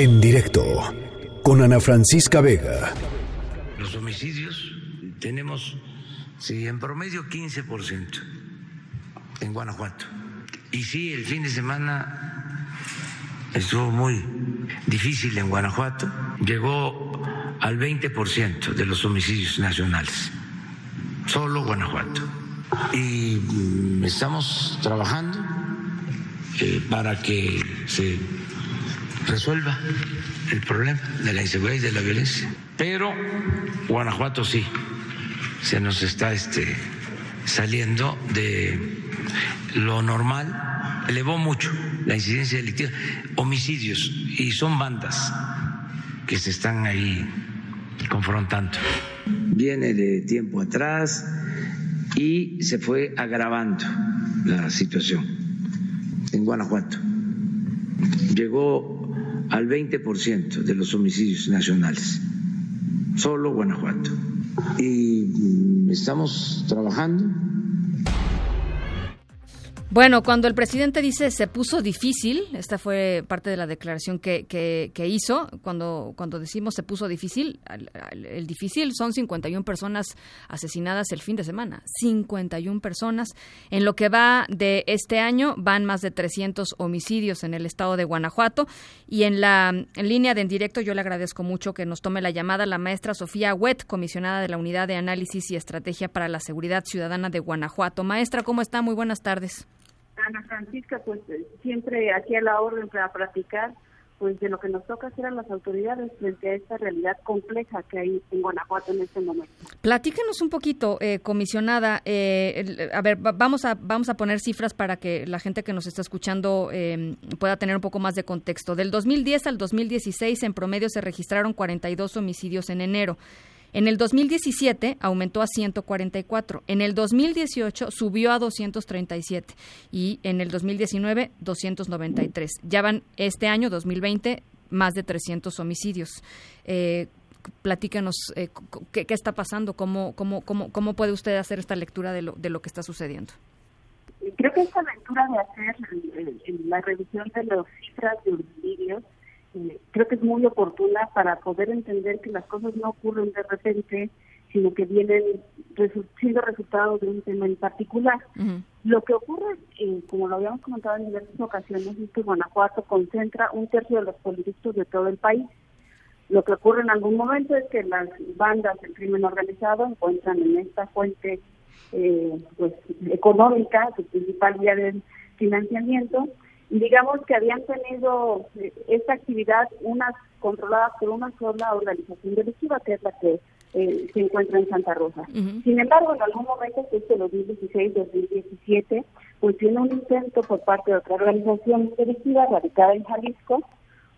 En directo con Ana Francisca Vega. Los homicidios tenemos, sí, en promedio 15% en Guanajuato. Y sí, el fin de semana estuvo muy difícil en Guanajuato. Llegó al 20% de los homicidios nacionales. Solo Guanajuato. Y mm, estamos trabajando eh, para que se resuelva el problema de la inseguridad y de la violencia. Pero Guanajuato sí, se nos está este, saliendo de lo normal, elevó mucho la incidencia delictiva, homicidios, y son bandas que se están ahí confrontando. Viene de tiempo atrás y se fue agravando la situación en Guanajuato. Llegó al 20% de los homicidios nacionales, solo Guanajuato. Y mm, estamos trabajando bueno, cuando el presidente dice se puso difícil, esta fue parte de la declaración que, que, hizo, cuando, cuando decimos se puso difícil, el, difícil son 51 personas asesinadas el fin de semana, 51 personas. En lo que va de este año van más de 300 homicidios en el estado de Guanajuato y en la línea de en directo yo le agradezco mucho que nos tome la llamada la maestra Sofía Huet, comisionada de la Unidad de Análisis y Estrategia para la Seguridad Ciudadana de Guanajuato. Maestra, ¿cómo está? Muy buenas tardes. Ana Francisca, pues eh, siempre aquí a la orden para platicar pues de lo que nos toca hacer a las autoridades frente a esta realidad compleja que hay en Guanajuato en este momento. Platíquenos un poquito, eh, comisionada. Eh, a ver, vamos a vamos a poner cifras para que la gente que nos está escuchando eh, pueda tener un poco más de contexto. Del 2010 al 2016, en promedio se registraron 42 homicidios en enero. En el 2017 aumentó a 144, en el 2018 subió a 237 y en el 2019 293. Ya van este año 2020 más de 300 homicidios. Eh, platícanos eh, ¿qué, está pasando, ¿Cómo, cómo, cómo, cómo puede usted hacer esta lectura de lo, de lo que está sucediendo. Creo que esta lectura de hacer eh, la revisión de las cifras de homicidios creo que es muy oportuna para poder entender que las cosas no ocurren de repente, sino que vienen siendo resultados de un tema en particular. Lo que ocurre, eh, como lo habíamos comentado en diversas ocasiones, es que Guanajuato concentra un tercio de los políticos de todo el país. Lo que ocurre en algún momento es que las bandas del crimen organizado encuentran en esta fuente eh, pues económica, su principal vía de financiamiento, digamos que habían tenido eh, esta actividad una controlada por una sola organización delictiva, que es la que eh, se encuentra en Santa Rosa. Sin embargo, en algún momento, que es el 2016-2017, pues tiene un intento por parte de otra organización delictiva radicada en Jalisco,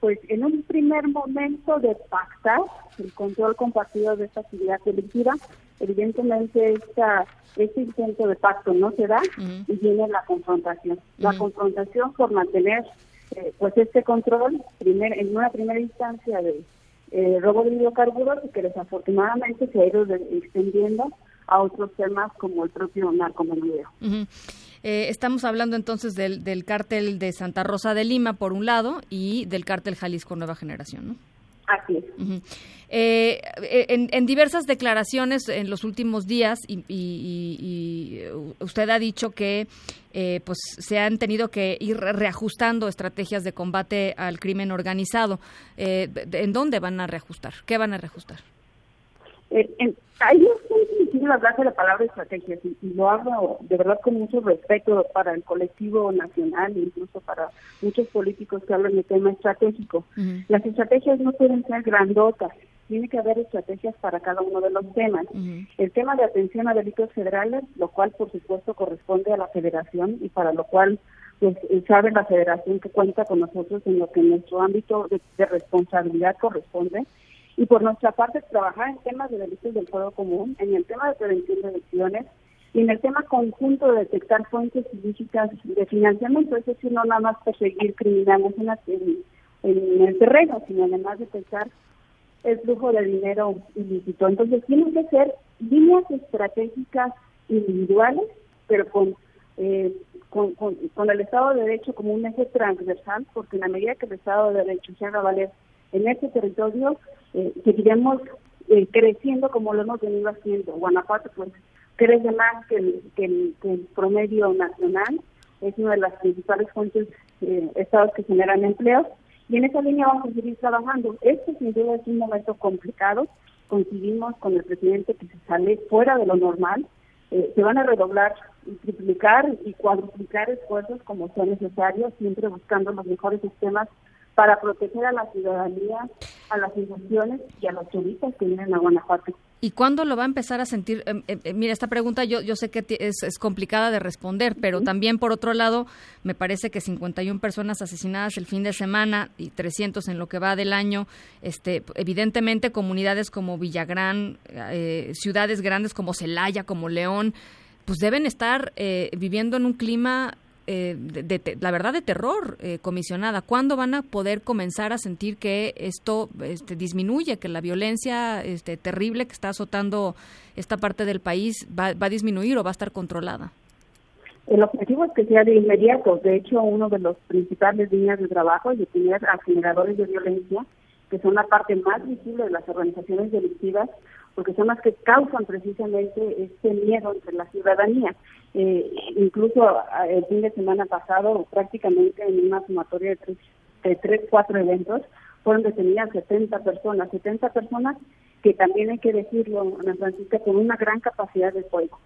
pues en un primer momento de pactar el control compartido de esta actividad delictiva, evidentemente esta este intento de pacto no se da y viene la confrontación. La confrontación por mantener eh, pues este control primer, en una primera instancia de eh, robo de hidrocarburos y que desafortunadamente se ha ido extendiendo a otros temas como el propio narcomenudeo. Eh, estamos hablando entonces del, del cártel de Santa Rosa de Lima, por un lado, y del cártel Jalisco Nueva Generación, ¿no? Así es. Eh, en, diversas declaraciones en los últimos días y, usted ha dicho que eh, pues se han tenido que ir reajustando estrategias de combate al crimen organizado. Eh, ¿En dónde van a reajustar? ¿Qué van a reajustar? Eh, en, difícil hablar de la palabra estrategia y, lo hablo de verdad con mucho respeto para el colectivo nacional e incluso para muchos políticos que hablan de tema estratégico. Las estrategias no pueden ser grandotas, tiene que haber estrategias para cada uno de los temas. El tema de atención a delitos federales, lo cual por supuesto corresponde a la federación y para lo cual pues sabe la federación que cuenta con nosotros en lo que nuestro ámbito de responsabilidad corresponde y por nuestra parte trabajar en temas de delitos del fuego común, en el tema de prevención de elecciones y en el tema conjunto de detectar fuentes ilícitas de financiamiento, es decir, no nada más perseguir criminales en, en, el terreno, sino además detectar el flujo de dinero ilícito. Entonces tienen que ser líneas estratégicas individuales, pero con, eh, con, con, el Estado de Derecho como un eje transversal, porque en la medida que el Estado de Derecho se haga valer en este territorio eh, seguiremos eh, creciendo como lo hemos venido haciendo. Guanajuato pues crece más que el, que el, promedio nacional, es una de las principales fuentes eh, estados que generan empleos y en esa línea vamos a seguir trabajando. Este sin duda es un momento complicado, coincidimos con el presidente que se sale fuera de lo normal, eh, se van a redoblar y triplicar y cuadruplicar esfuerzos como sea necesario, siempre buscando los mejores sistemas para proteger a la ciudadanía, a las inversiones y a los turistas que vienen a Guanajuato. ¿Y cuándo lo va a empezar a sentir? Em, em, em, mira, esta pregunta yo, yo sé que es, es complicada de responder, pero también por otro lado, me parece que 51 personas asesinadas el fin de semana y 300 en lo que va del año, este, evidentemente comunidades como Villagrán, eh, ciudades grandes como Celaya, como León, pues deben estar eh, viviendo en un clima eh, de, la verdad de terror, eh, comisionada. ¿Cuándo van a poder comenzar a sentir que esto este, disminuye, que la violencia este, terrible que está azotando esta parte del país va, va a disminuir o va a estar controlada? El objetivo es que sea de inmediato. De hecho, uno de los principales líneas de trabajo es definir aceleradores de violencia, que son la parte más visible de las organizaciones delictivas, porque son las que causan precisamente este miedo entre la ciudadanía. Eh, incluso el fin de semana pasado, prácticamente en una sumatoria de tres, de tres, cuatro eventos, fueron detenidas 70 personas, 70 personas que también hay que decirlo, Ana Francisca, con una gran capacidad de fuego.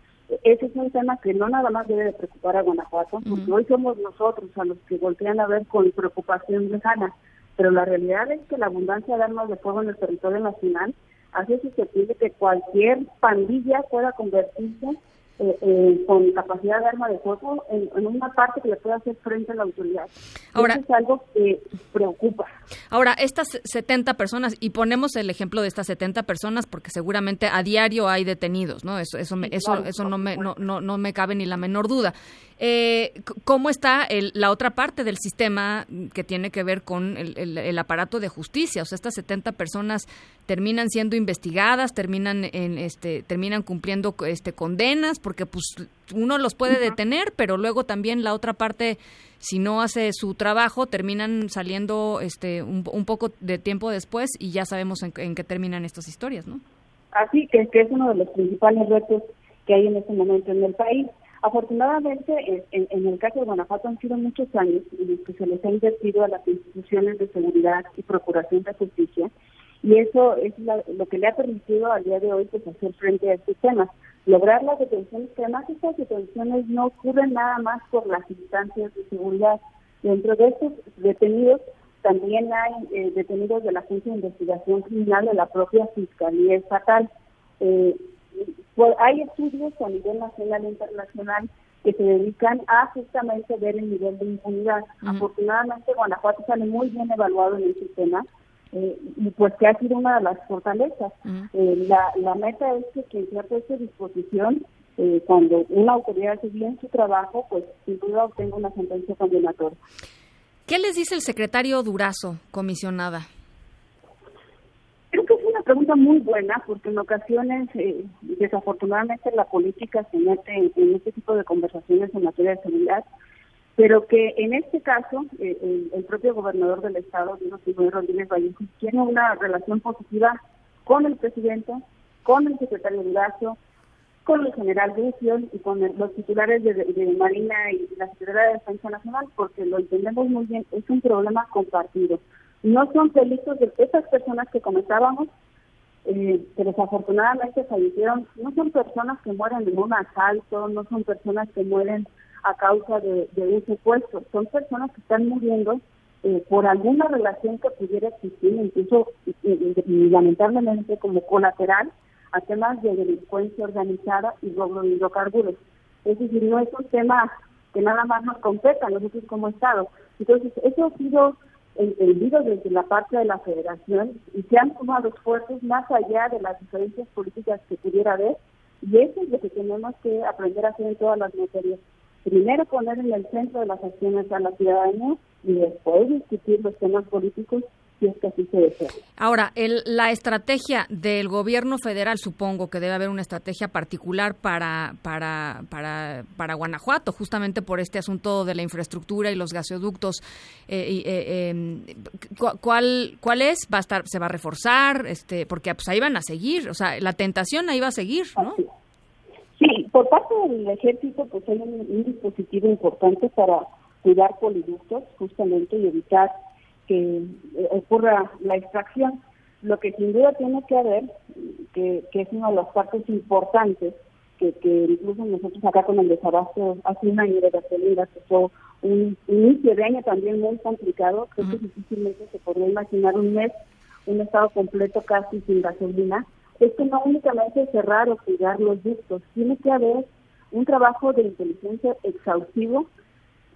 Ese es un tema que no nada más debe de preocupar a Guanajuato, porque hoy somos nosotros a los que voltean a ver con preocupación lejana, pero la realidad es que la abundancia de armas de fuego en el territorio nacional hace susceptible que cualquier pandilla pueda convertirse eh, eh, con capacidad de arma de fuego en, una parte que le pueda hacer frente a la autoridad. Ahora, Eso es algo que preocupa. Ahora, estas 70 personas, y ponemos el ejemplo de estas 70 personas porque seguramente a diario hay detenidos, ¿no? Eso, eso, eso, eso no, me, no, no, no me cabe ni la menor duda. Eh, ¿Cómo está el, la otra parte del sistema que tiene que ver con el, el, aparato de justicia? O sea, estas 70 personas terminan siendo investigadas, terminan en este terminan cumpliendo este condenas porque pues uno los puede detener, pero luego también la otra parte si no hace su trabajo terminan saliendo este un, poco de tiempo después y ya sabemos en, qué terminan estas historias, ¿no? Así que, que es uno de los principales retos que hay en este momento en el país. Afortunadamente, en, el caso de Guanajuato han sido muchos años en los que se les ha invertido a las instituciones de seguridad y procuración de justicia, y eso es lo que le ha permitido al día de hoy pues, hacer frente a estos temas. Lograr las detenciones, que además estas detenciones no ocurren nada más por las instancias de seguridad. Dentro de estos detenidos también hay eh, detenidos de la Agencia de Investigación Criminal de la propia Fiscalía Estatal. Eh, hay estudios a nivel nacional e internacional que se dedican a justamente ver el nivel de impunidad. Afortunadamente, Guanajuato sale muy bien evaluado en el sistema eh, y pues que ha sido una de las fortalezas. Eh, la, la meta es que quien sea puesto a disposición, eh, cuando una autoridad hace bien su trabajo, pues sin duda obtenga una sentencia condenatoria. ¿Qué les dice el secretario Durazo, comisionada? Pregunta muy buena porque en ocasiones, eh, desafortunadamente, la política se mete en, este tipo de conversaciones en materia de seguridad, pero que en este caso eh, el, propio gobernador del estado, Dino Rodríguez Vallejo, tiene una relación positiva con el presidente, con el secretario de Lazo, con el general Lucio y con los titulares de, Marina y la Secretaría de Defensa Nacional, porque lo entendemos muy bien, es un problema compartido. No son delitos de esas personas que comentábamos, eh, que desafortunadamente fallecieron, no son personas que mueren en un asalto, no son personas que mueren a causa de, un secuestro, son personas que están muriendo eh, por alguna relación que pudiera existir, incluso y, lamentablemente como colateral a temas de delincuencia organizada y robo de hidrocarburos. Es decir, no es un tema que nada más nos compete a nosotros como Estado. Entonces, eso ha sido entendido desde la parte de la federación y se han tomado esfuerzos más allá de las diferencias políticas que pudiera haber y eso es lo que tenemos que aprender a hacer en todas las materias. Primero poner en el centro de las acciones a la ciudadanía y después discutir los temas políticos si es que así se desea. Ahora, el, la estrategia del gobierno federal, supongo que debe haber una estrategia particular para, para, para, para Guanajuato, justamente por este asunto de la infraestructura y los gasoductos. Eh, eh, em, ¿cuál, ¿Cuál es? ¿Va a estar, se va a reforzar? este Porque pues ahí van a seguir, o sea, la tentación ahí va a seguir, ¿no? Sí, por parte del ejército pues hay un dispositivo importante para cuidar poliductos justamente y evitar que eh, ocurra la extracción. Lo que sin duda tiene que haber, que, es una de las partes importantes, que, incluso nosotros acá con el desabasto hace un año de gasolina, que fue un inicio de año también muy complicado, creo que difícilmente se podría imaginar un mes, un estado completo casi sin gasolina, es que no únicamente cerrar o cuidar los ductos, tiene que haber un trabajo de inteligencia exhaustivo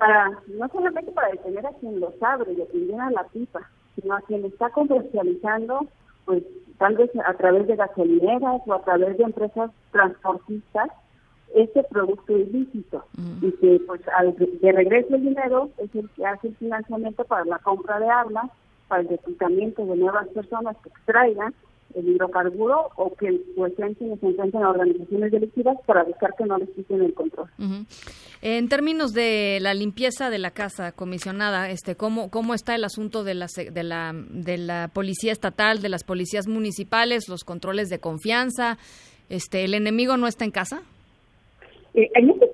para no solamente para detener a quien los abre y a quien llena la pipa, sino a quien está comercializando, pues tal vez a través de gasolineras o a través de empresas transportistas, ese producto ilícito. Y que pues al de regreso el dinero es el que hace el financiamiento para la compra de armas, para el reclutamiento de nuevas personas que extraigan el hidrocarburo o que pues sean quienes se encuentran en organizaciones delictivas para buscar que no les quiten el control. En términos de la limpieza de la casa comisionada, este cómo cómo está el asunto de la de la de la policía estatal, de las policías municipales, los controles de confianza, este el enemigo no está en casa. Eh, en este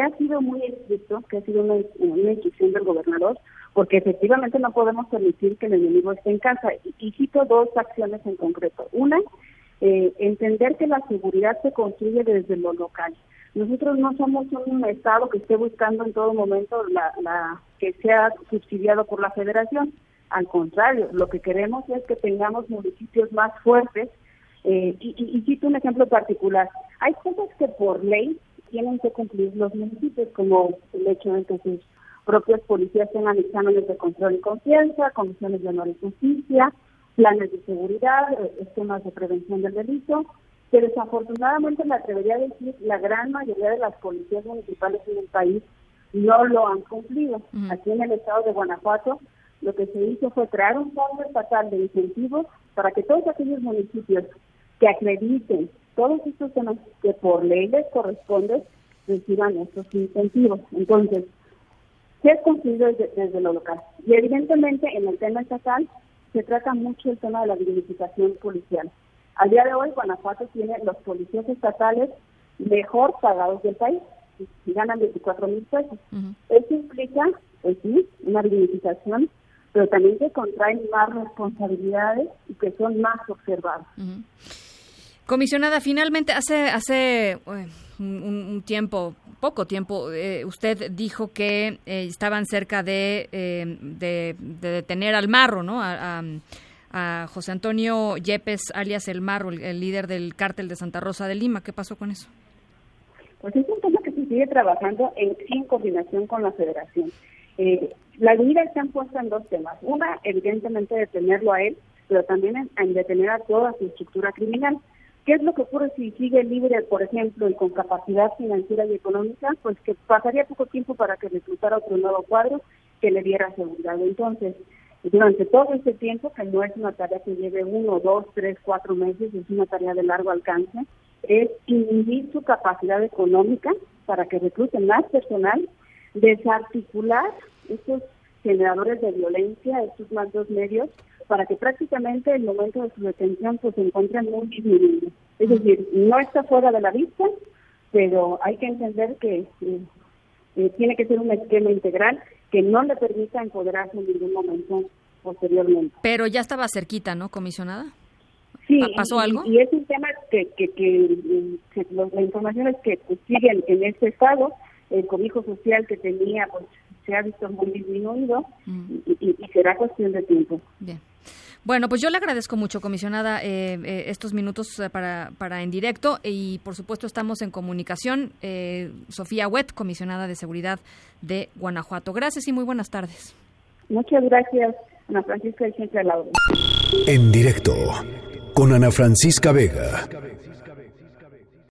ha sido muy estricto, que ha sido una, instrucción del gobernador porque efectivamente no podemos permitir que el enemigo esté en casa. Y, cito dos acciones en concreto. Una, eh, entender que la seguridad se construye desde lo local. Nosotros no somos un Estado que esté buscando en todo momento la, la que sea subsidiado por la Federación. Al contrario, lo que queremos es que tengamos municipios más fuertes. Eh, y, y, cito un ejemplo particular. Hay cosas que por ley tienen que cumplir los municipios, como el hecho de que sus propias policías tengan exámenes de control y confianza, comisiones de honor y justicia, planes de seguridad, eh, esquemas de prevención del delito, que desafortunadamente me atrevería a decir la gran mayoría de las policías municipales en el país no lo han cumplido. Aquí en el estado de Guanajuato lo que se hizo fue crear un fondo estatal de incentivos para que todos aquellos municipios que acrediten todos estos temas que por ley les corresponde reciban estos incentivos. Entonces, se ha construido desde, lo local. Y evidentemente en el tema estatal se trata mucho el tema de la dignificación policial. Al día de hoy Guanajuato tiene los policías estatales mejor pagados del país y ganan 24 mil pesos. Eso implica, pues sí, una dignificación, pero también que contraen más responsabilidades y que son más observados. Comisionada, finalmente hace hace eh, un, tiempo, poco tiempo, eh, usted dijo que eh, estaban cerca de, de, detener al Marro, ¿no? A, José Antonio Yepes, alias El Marro, el, líder del cártel de Santa Rosa de Lima. ¿Qué pasó con eso? Pues es un tema que se sigue trabajando en, en coordinación con la Federación. las medidas se han puesto en dos temas. Una, evidentemente, detenerlo a él, pero también en detener a toda su estructura criminal. ¿Qué es lo que ocurre si sigue libre, por ejemplo, y con capacidad financiera y económica? Pues que pasaría poco tiempo para que reclutara otro nuevo cuadro que le diera seguridad. Entonces, durante todo ese tiempo, que no es una tarea que lleve uno, dos, tres, cuatro meses, es una tarea de largo alcance, es inhibir su capacidad económica para que recluten más personal, desarticular estos generadores de violencia, estos más dos medios, para que prácticamente el momento de su detención pues, se encuentre muy disminuido. Es decir, no está fuera de la vista, pero hay que entender que eh, eh, tiene que ser un esquema integral que no le permita empoderarse en ningún momento posteriormente. Pero ya estaba cerquita, ¿no, comisionada? Sí. ¿Pasó algo? Y, es un tema que, que, que, la información es que pues, siguen en este estado, el cobijo social que tenía pues se ha visto muy disminuido mm. y, y, será cuestión de tiempo. Bien. Bueno, pues yo le agradezco mucho, comisionada, eh, eh, estos minutos eh, para, para en directo y por supuesto estamos en comunicación. Sofía Wet, comisionada de Seguridad de Guanajuato. Gracias y muy buenas tardes. Muchas gracias, Ana Francisca y siempre En directo con Ana Francisca Vega.